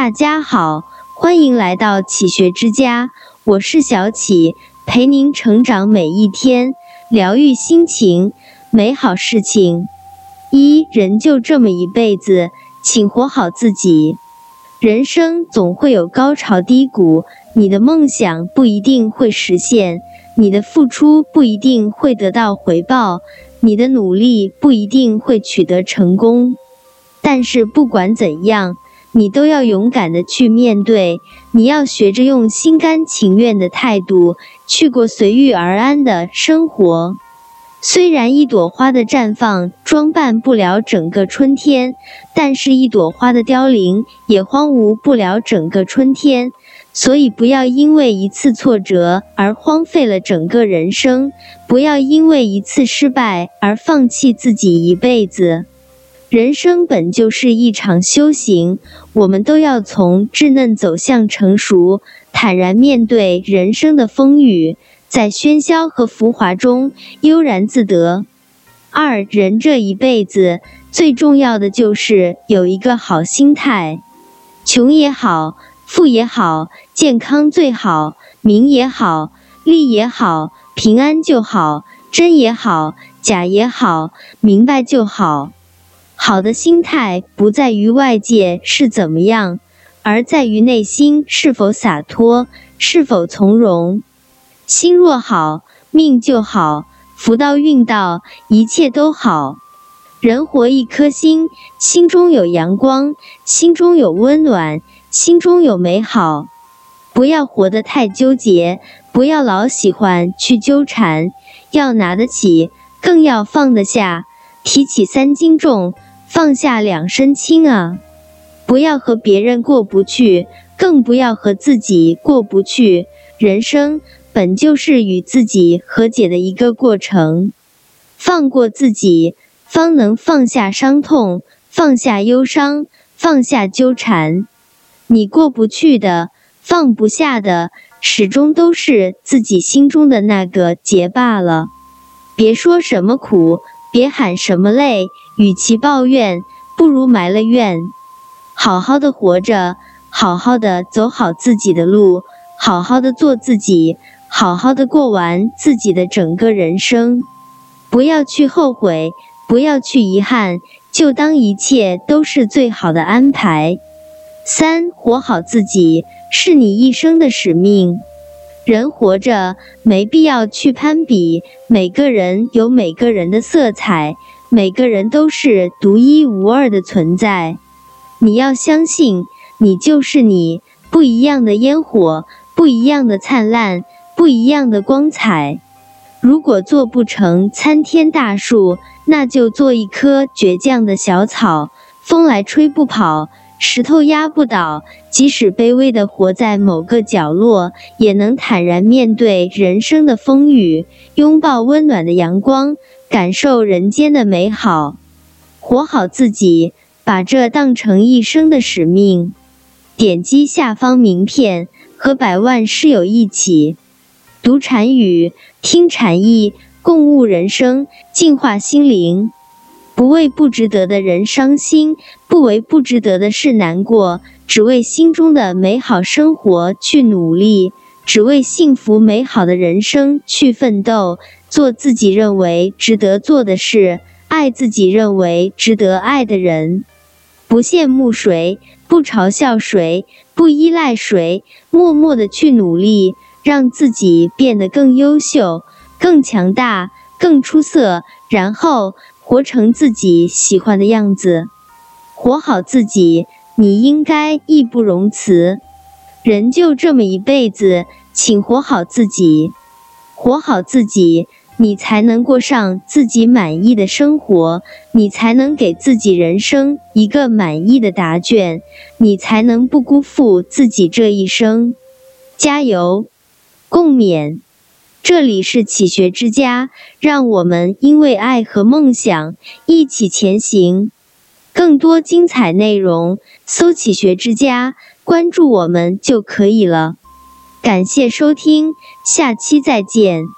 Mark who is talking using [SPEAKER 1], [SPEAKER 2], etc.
[SPEAKER 1] 大家好，欢迎来到启学之家，我是小启，陪您成长每一天，疗愈心情，美好事情。一人就这么一辈子，请活好自己。人生总会有高潮低谷，你的梦想不一定会实现，你的付出不一定会得到回报，你的努力不一定会取得成功。但是不管怎样，你都要勇敢的去面对，你要学着用心甘情愿的态度去过随遇而安的生活。虽然一朵花的绽放装扮不了整个春天，但是一朵花的凋零也荒芜不了整个春天。所以不要因为一次挫折而荒废了整个人生，不要因为一次失败而放弃自己一辈子。人生本就是一场修行，我们都要从稚嫩走向成熟，坦然面对人生的风雨，在喧嚣和浮华中悠然自得。二人这一辈子最重要的就是有一个好心态，穷也好，富也好，健康最好，名也好，利也好，平安就好，真也好，假也好，明白就好。好的心态不在于外界是怎么样，而在于内心是否洒脱，是否从容。心若好，命就好，福到运到，一切都好。人活一颗心，心中有阳光，心中有温暖，心中有美好。不要活得太纠结，不要老喜欢去纠缠，要拿得起，更要放得下。提起三斤重。放下两身轻啊！不要和别人过不去，更不要和自己过不去。人生本就是与自己和解的一个过程，放过自己，方能放下伤痛，放下忧伤，放下纠缠。你过不去的，放不下的，始终都是自己心中的那个结罢了。别说什么苦。别喊什么累，与其抱怨，不如埋了怨。好好的活着，好好的走好自己的路，好好的做自己，好好的过完自己的整个人生。不要去后悔，不要去遗憾，就当一切都是最好的安排。三，活好自己，是你一生的使命。人活着没必要去攀比，每个人有每个人的色彩，每个人都是独一无二的存在。你要相信，你就是你，不一样的烟火，不一样的灿烂，不一样的光彩。如果做不成参天大树，那就做一棵倔强的小草，风来吹不跑。石头压不倒，即使卑微的活在某个角落，也能坦然面对人生的风雨，拥抱温暖的阳光，感受人间的美好，活好自己，把这当成一生的使命。点击下方名片，和百万室友一起读禅语，听禅意，共悟人生，净化心灵。不为不值得的人伤心，不为不值得的事难过，只为心中的美好生活去努力，只为幸福美好的人生去奋斗。做自己认为值得做的事，爱自己认为值得爱的人。不羡慕谁，不嘲笑谁，不依赖谁，默默的去努力，让自己变得更优秀、更强大、更出色，然后。活成自己喜欢的样子，活好自己，你应该义不容辞。人就这么一辈子，请活好自己，活好自己，你才能过上自己满意的生活，你才能给自己人生一个满意的答卷，你才能不辜负自己这一生。加油，共勉。这里是启学之家，让我们因为爱和梦想一起前行。更多精彩内容，搜“启学之家”，关注我们就可以了。感谢收听，下期再见。